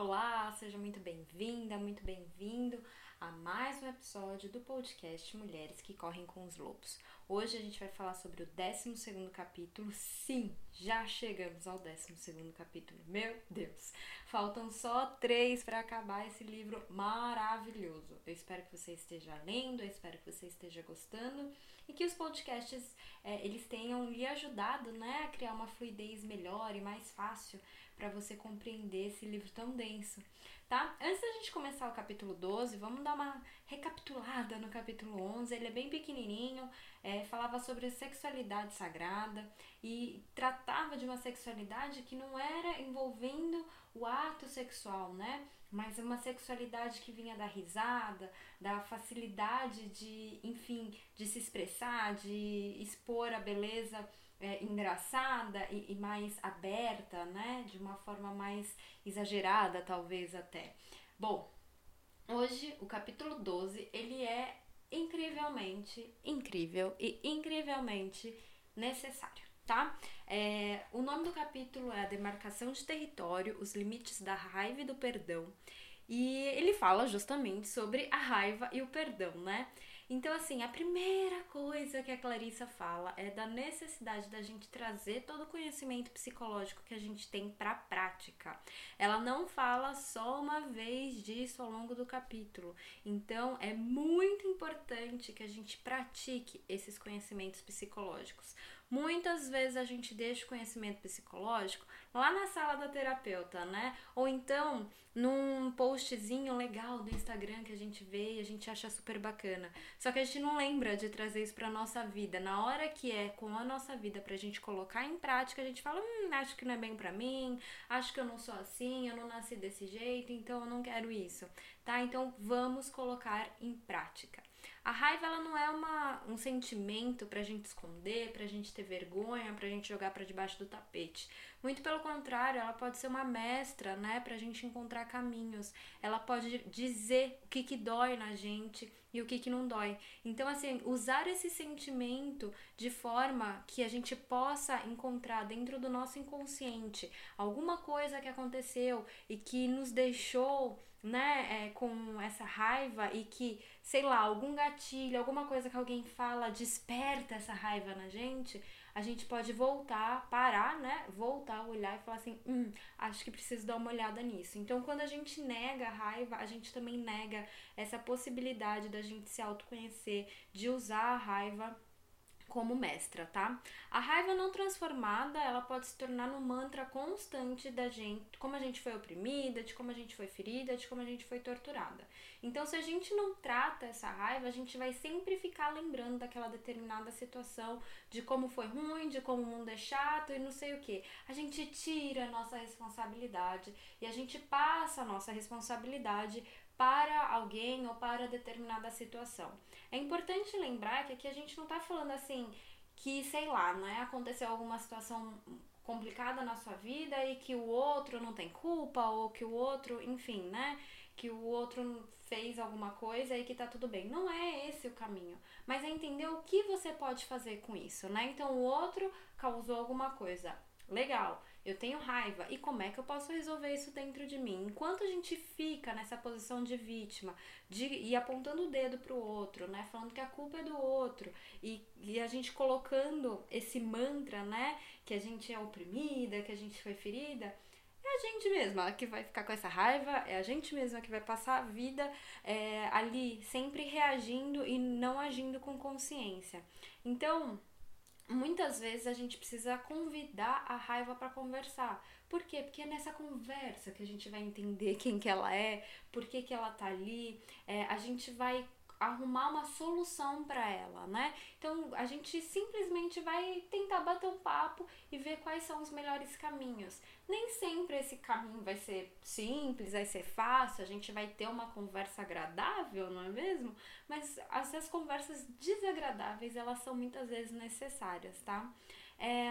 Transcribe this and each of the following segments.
Olá, seja muito bem-vinda, muito bem-vindo a mais um episódio do podcast Mulheres que Correm com os Lobos. Hoje a gente vai falar sobre o 12 capítulo. Sim, já chegamos ao 12 capítulo. Meu Deus! Faltam só três para acabar esse livro maravilhoso. Eu espero que você esteja lendo, eu espero que você esteja gostando e que os podcasts é, eles tenham lhe ajudado né, a criar uma fluidez melhor e mais fácil para você compreender esse livro tão denso, tá? Antes da gente começar o capítulo 12, vamos dar uma recapitulada no capítulo 11. Ele é bem pequenininho, é, falava sobre sexualidade sagrada e tratava de uma sexualidade que não era envolvendo o ato sexual, né? Mas uma sexualidade que vinha da risada, da facilidade de, enfim, de se expressar, de expor a beleza é, engraçada e, e, mais aberta, né? De uma forma mais exagerada, talvez até. Bom, hoje o capítulo 12 ele é incrivelmente incrível e incrivelmente necessário, tá? É, o nome do capítulo é a demarcação de território, os limites da raiva e do perdão. E ele fala justamente sobre a raiva e o perdão, né? Então, assim, a primeira coisa que a Clarissa fala é da necessidade da gente trazer todo o conhecimento psicológico que a gente tem para a prática. Ela não fala só uma vez disso ao longo do capítulo. Então, é muito importante que a gente pratique esses conhecimentos psicológicos. Muitas vezes a gente deixa o conhecimento psicológico lá na sala da terapeuta, né? Ou então num postzinho legal do Instagram que a gente vê e a gente acha super bacana. Só que a gente não lembra de trazer isso pra nossa vida. Na hora que é com a nossa vida pra gente colocar em prática, a gente fala: hum, acho que não é bem pra mim, acho que eu não sou assim, eu não nasci desse jeito, então eu não quero isso, tá? Então vamos colocar em prática. A raiva ela não é uma, um sentimento pra gente esconder, pra gente ter vergonha, pra gente jogar para debaixo do tapete. Muito pelo contrário, ela pode ser uma mestra, né, pra gente encontrar caminhos. Ela pode dizer o que que dói na gente e o que que não dói. Então, assim, usar esse sentimento de forma que a gente possa encontrar dentro do nosso inconsciente alguma coisa que aconteceu e que nos deixou né, é, com essa raiva e que, sei lá, algum gatilho, alguma coisa que alguém fala desperta essa raiva na gente, a gente pode voltar, parar, né, voltar, olhar e falar assim, hum, acho que preciso dar uma olhada nisso. Então, quando a gente nega a raiva, a gente também nega essa possibilidade da gente se autoconhecer, de usar a raiva como mestra, tá? A raiva não transformada, ela pode se tornar no mantra constante da gente, como a gente foi oprimida, de como a gente foi ferida, de como a gente foi torturada. Então, se a gente não trata essa raiva, a gente vai sempre ficar lembrando daquela determinada situação, de como foi ruim, de como o mundo é chato e não sei o que. A gente tira a nossa responsabilidade e a gente passa a nossa responsabilidade para alguém ou para determinada situação. É importante lembrar que aqui a gente não está falando assim que, sei lá, né, aconteceu alguma situação complicada na sua vida e que o outro não tem culpa ou que o outro, enfim, né, que o outro fez alguma coisa e que tá tudo bem. Não é esse o caminho, mas é entender o que você pode fazer com isso, né? Então o outro causou alguma coisa. Legal eu tenho raiva. E como é que eu posso resolver isso dentro de mim? Enquanto a gente fica nessa posição de vítima, de ir apontando o dedo pro outro, né? Falando que a culpa é do outro, e, e a gente colocando esse mantra, né? Que a gente é oprimida, que a gente foi ferida. É a gente mesma que vai ficar com essa raiva, é a gente mesma que vai passar a vida é, ali sempre reagindo e não agindo com consciência. Então, muitas vezes a gente precisa convidar a raiva para conversar. Por quê? Porque é nessa conversa que a gente vai entender quem que ela é, por que, que ela tá ali, é, a gente vai arrumar uma solução para ela, né? Então a gente simplesmente vai tentar bater um papo ver quais são os melhores caminhos. Nem sempre esse caminho vai ser simples, vai ser fácil, a gente vai ter uma conversa agradável, não é mesmo? Mas essas conversas desagradáveis elas são muitas vezes necessárias, tá? É,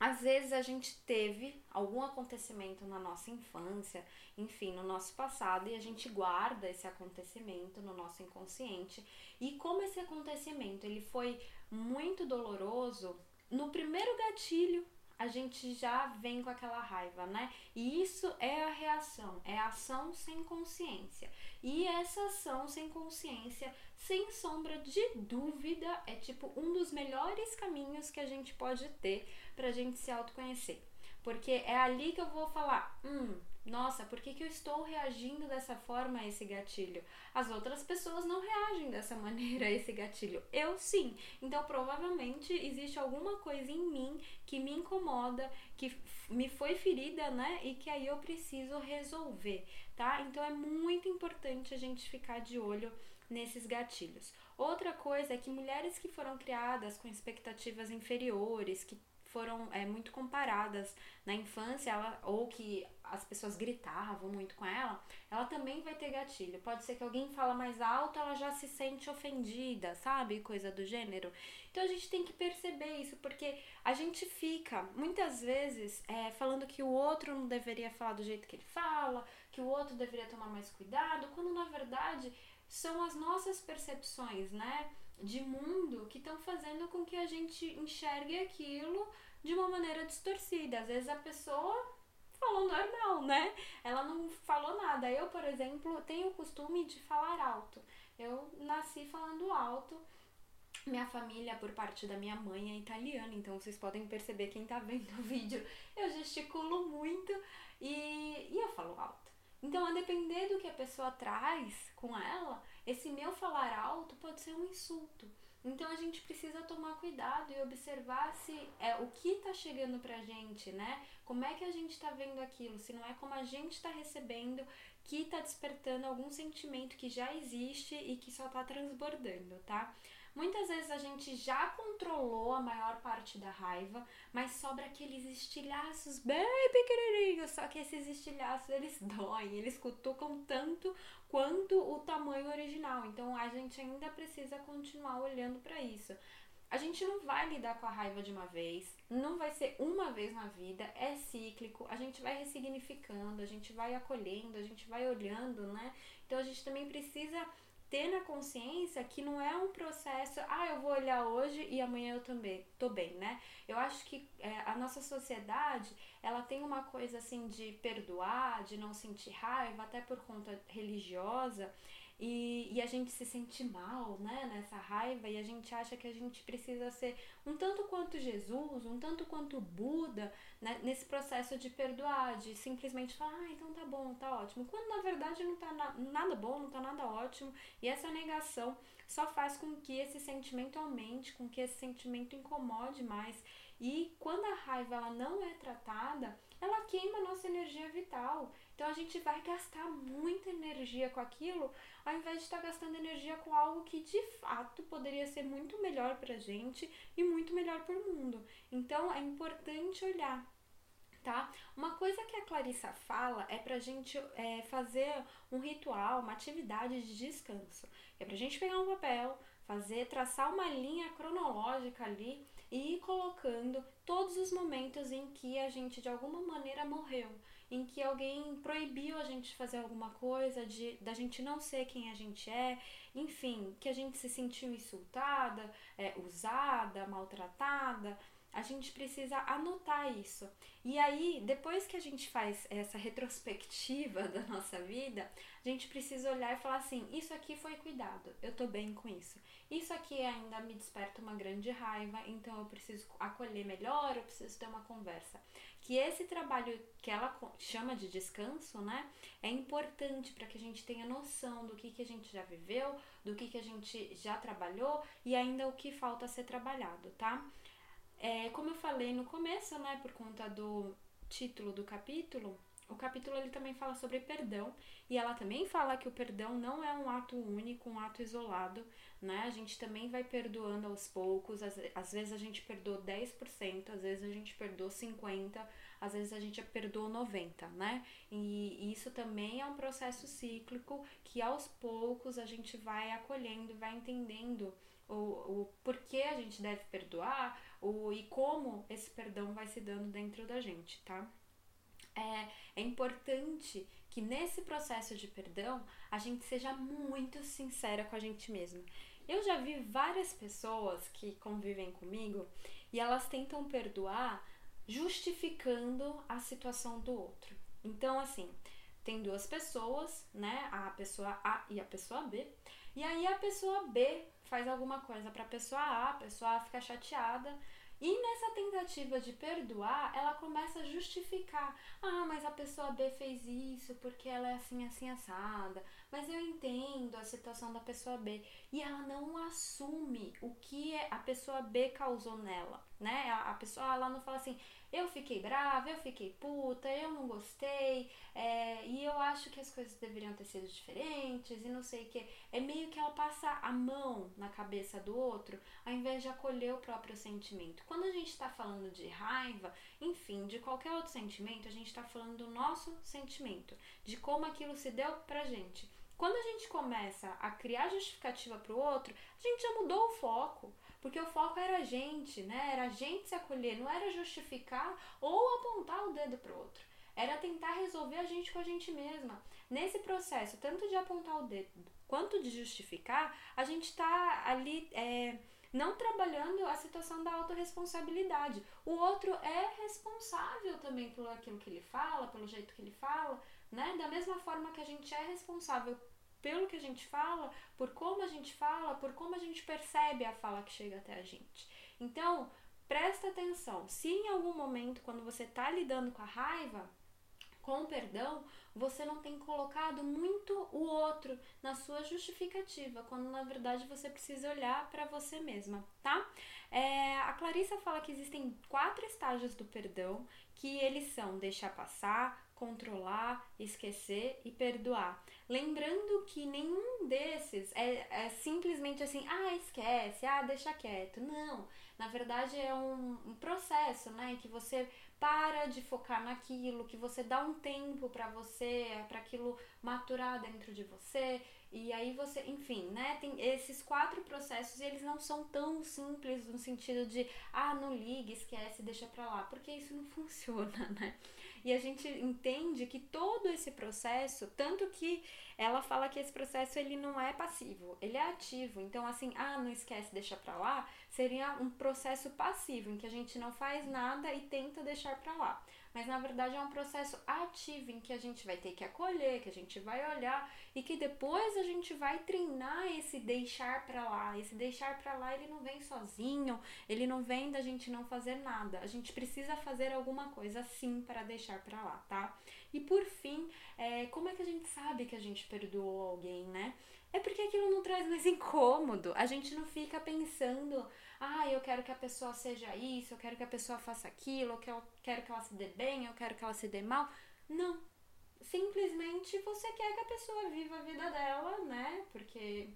às vezes a gente teve algum acontecimento na nossa infância, enfim, no nosso passado, e a gente guarda esse acontecimento no nosso inconsciente. E como esse acontecimento ele foi muito doloroso, no primeiro gatilho a gente já vem com aquela raiva, né? E isso é a reação, é a ação sem consciência. E essa ação sem consciência, sem sombra de dúvida, é tipo um dos melhores caminhos que a gente pode ter pra gente se autoconhecer. Porque é ali que eu vou falar, hum, nossa, por que, que eu estou reagindo dessa forma a esse gatilho? As outras pessoas não reagem dessa maneira a esse gatilho. Eu sim. Então, provavelmente existe alguma coisa em mim que me incomoda, que me foi ferida, né? E que aí eu preciso resolver, tá? Então, é muito importante a gente ficar de olho nesses gatilhos. Outra coisa é que mulheres que foram criadas com expectativas inferiores, que foram é, muito comparadas na infância, ela, ou que as pessoas gritavam muito com ela, ela também vai ter gatilho. Pode ser que alguém fala mais alto, ela já se sente ofendida, sabe? Coisa do gênero. Então a gente tem que perceber isso, porque a gente fica muitas vezes é, falando que o outro não deveria falar do jeito que ele fala, que o outro deveria tomar mais cuidado, quando na verdade são as nossas percepções, né? De mundo que estão fazendo com que a gente enxergue aquilo de uma maneira distorcida. Às vezes a pessoa falou normal, né? Ela não falou nada. Eu, por exemplo, tenho o costume de falar alto. Eu nasci falando alto. Minha família, por parte da minha mãe, é italiana, então vocês podem perceber quem tá vendo o vídeo. Eu gesticulo muito e, e eu falo alto. Então, a depender do que a pessoa traz com ela, esse meu falar alto pode ser um insulto. Então a gente precisa tomar cuidado e observar se é o que está chegando pra gente, né? Como é que a gente está vendo aquilo? Se não é como a gente está recebendo que está despertando algum sentimento que já existe e que só está transbordando, tá? Muitas vezes a gente já controlou a maior parte da raiva, mas sobra aqueles estilhaços bem pequenininhos. Só que esses estilhaços eles doem, eles cutucam tanto quanto o tamanho original. Então a gente ainda precisa continuar olhando para isso. A gente não vai lidar com a raiva de uma vez, não vai ser uma vez na vida, é cíclico, a gente vai ressignificando, a gente vai acolhendo, a gente vai olhando, né? Então a gente também precisa ter na consciência que não é um processo, ah, eu vou olhar hoje e amanhã eu também tô bem, né? Eu acho que é, a nossa sociedade, ela tem uma coisa assim de perdoar, de não sentir raiva, até por conta religiosa, e, e a gente se sente mal, né, nessa raiva, e a gente acha que a gente precisa ser um tanto quanto Jesus, um tanto quanto Buda, né, nesse processo de perdoar, de simplesmente falar, ah, então tá bom, tá ótimo, quando na verdade não tá na, nada bom, não tá nada ótimo, e essa negação só faz com que esse sentimento aumente, com que esse sentimento incomode mais, e quando a raiva ela não é tratada, nossa energia vital. Então a gente vai gastar muita energia com aquilo, ao invés de estar gastando energia com algo que de fato poderia ser muito melhor pra gente e muito melhor pro mundo. Então é importante olhar. Tá? Uma coisa que a Clarissa fala é pra gente é, fazer um ritual, uma atividade de descanso. É pra gente pegar um papel, fazer, traçar uma linha cronológica ali e ir colocando todos os momentos em que a gente de alguma maneira morreu, em que alguém proibiu a gente de fazer alguma coisa, de da gente não ser quem a gente é, enfim, que a gente se sentiu insultada, é, usada, maltratada. A gente precisa anotar isso. E aí, depois que a gente faz essa retrospectiva da nossa vida, a gente precisa olhar e falar assim: isso aqui foi cuidado, eu tô bem com isso. Isso aqui ainda me desperta uma grande raiva, então eu preciso acolher melhor, eu preciso ter uma conversa. Que esse trabalho que ela chama de descanso, né, é importante para que a gente tenha noção do que, que a gente já viveu, do que, que a gente já trabalhou e ainda o que falta ser trabalhado, tá? É, como eu falei no começo, né, por conta do título do capítulo, o capítulo ele também fala sobre perdão e ela também fala que o perdão não é um ato único, um ato isolado, né? A gente também vai perdoando aos poucos, às, às vezes a gente perdoa 10%, às vezes a gente perdoa 50%, às vezes a gente perdoa 90%, né? E isso também é um processo cíclico que aos poucos a gente vai acolhendo, vai entendendo o, o porquê a gente deve perdoar o, e como esse perdão vai se dando dentro da gente, tá? é, é importante que nesse processo de perdão a gente seja muito sincera com a gente mesma. Eu já vi várias pessoas que convivem comigo e elas tentam perdoar justificando a situação do outro. Então, assim, tem duas pessoas, né? A pessoa A e a pessoa B. E aí a pessoa B faz alguma coisa para a pessoa A, a pessoa A fica chateada. E nessa tentativa de perdoar, ela começa a justificar. Ah, mas a pessoa B fez isso porque ela é assim, assim, assada. Mas eu entendo a situação da pessoa B. E ela não assume o que a pessoa B causou nela, né? A, pessoa, ela não fala assim, eu fiquei brava, eu fiquei puta, eu não gostei, é, e eu acho que as coisas deveriam ter sido diferentes, e não sei o que. É meio que ela passa a mão na cabeça do outro, ao invés de acolher o próprio sentimento. Quando a gente está falando de raiva, enfim, de qualquer outro sentimento, a gente está falando do nosso sentimento, de como aquilo se deu pra gente. Quando a gente começa a criar justificativa para o outro, a gente já mudou o foco. Porque o foco era a gente, né? Era a gente se acolher, não era justificar ou apontar o dedo pro outro. Era tentar resolver a gente com a gente mesma. Nesse processo, tanto de apontar o dedo quanto de justificar, a gente tá ali é, não trabalhando a situação da autorresponsabilidade. O outro é responsável também por aquilo que ele fala, pelo jeito que ele fala, né? Da mesma forma que a gente é responsável pelo que a gente fala, por como a gente fala, por como a gente percebe a fala que chega até a gente. Então, presta atenção. Se em algum momento, quando você está lidando com a raiva, com o perdão, você não tem colocado muito o outro na sua justificativa, quando na verdade você precisa olhar para você mesma, tá? É, a Clarissa fala que existem quatro estágios do perdão, que eles são deixar passar, controlar, esquecer e perdoar. Lembrando que nenhum desses é, é, simplesmente assim, ah, esquece, ah, deixa quieto. Não, na verdade é um, um processo, né, que você para de focar naquilo, que você dá um tempo para você, para aquilo maturar dentro de você, e aí você, enfim, né, tem esses quatro processos e eles não são tão simples no sentido de, ah, não ligue, esquece, deixa pra lá, porque isso não funciona, né? E a gente entende que todo esse processo, tanto que ela fala que esse processo ele não é passivo, ele é ativo. Então, assim, ah, não esquece, deixa pra lá, seria um processo passivo, em que a gente não faz nada e tenta deixar pra lá mas na verdade é um processo ativo em que a gente vai ter que acolher, que a gente vai olhar e que depois a gente vai treinar esse deixar para lá. Esse deixar para lá, ele não vem sozinho, ele não vem da gente não fazer nada. A gente precisa fazer alguma coisa sim para deixar para lá, tá? E por fim, é, como é que a gente sabe que a gente perdoou alguém, né? É porque aquilo não traz mais incômodo. A gente não fica pensando ah, eu quero que a pessoa seja isso, eu quero que a pessoa faça aquilo, eu quero que ela se dê bem, eu quero que ela se dê mal. Não. Simplesmente você quer que a pessoa viva a vida dela, né? Porque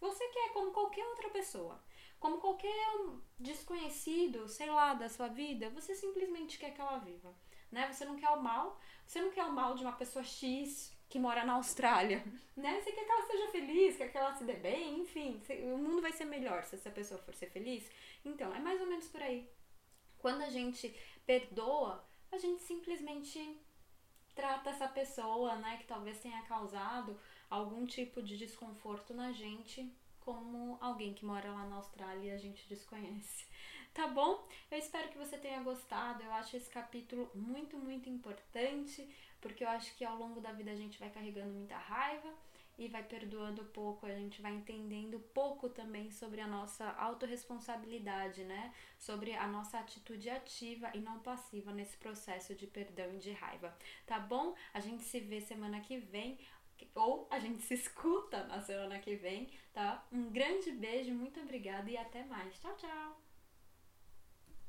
você quer como qualquer outra pessoa. Como qualquer desconhecido, sei lá, da sua vida, você simplesmente quer que ela viva, né? Você não quer o mal, você não quer o mal de uma pessoa X que mora na Austrália, né? Você quer que ela seja feliz, quer que ela se dê bem, enfim, o mundo vai ser melhor se essa pessoa for ser feliz. Então, é mais ou menos por aí. Quando a gente perdoa, a gente simplesmente trata essa pessoa, né, que talvez tenha causado algum tipo de desconforto na gente, como alguém que mora lá na Austrália e a gente desconhece. Tá bom? Eu espero que você tenha gostado. Eu acho esse capítulo muito, muito importante porque eu acho que ao longo da vida a gente vai carregando muita raiva e vai perdoando pouco, a gente vai entendendo pouco também sobre a nossa autorresponsabilidade, né? Sobre a nossa atitude ativa e não passiva nesse processo de perdão e de raiva. Tá bom? A gente se vê semana que vem ou a gente se escuta na semana que vem, tá? Um grande beijo, muito obrigada e até mais. Tchau, tchau.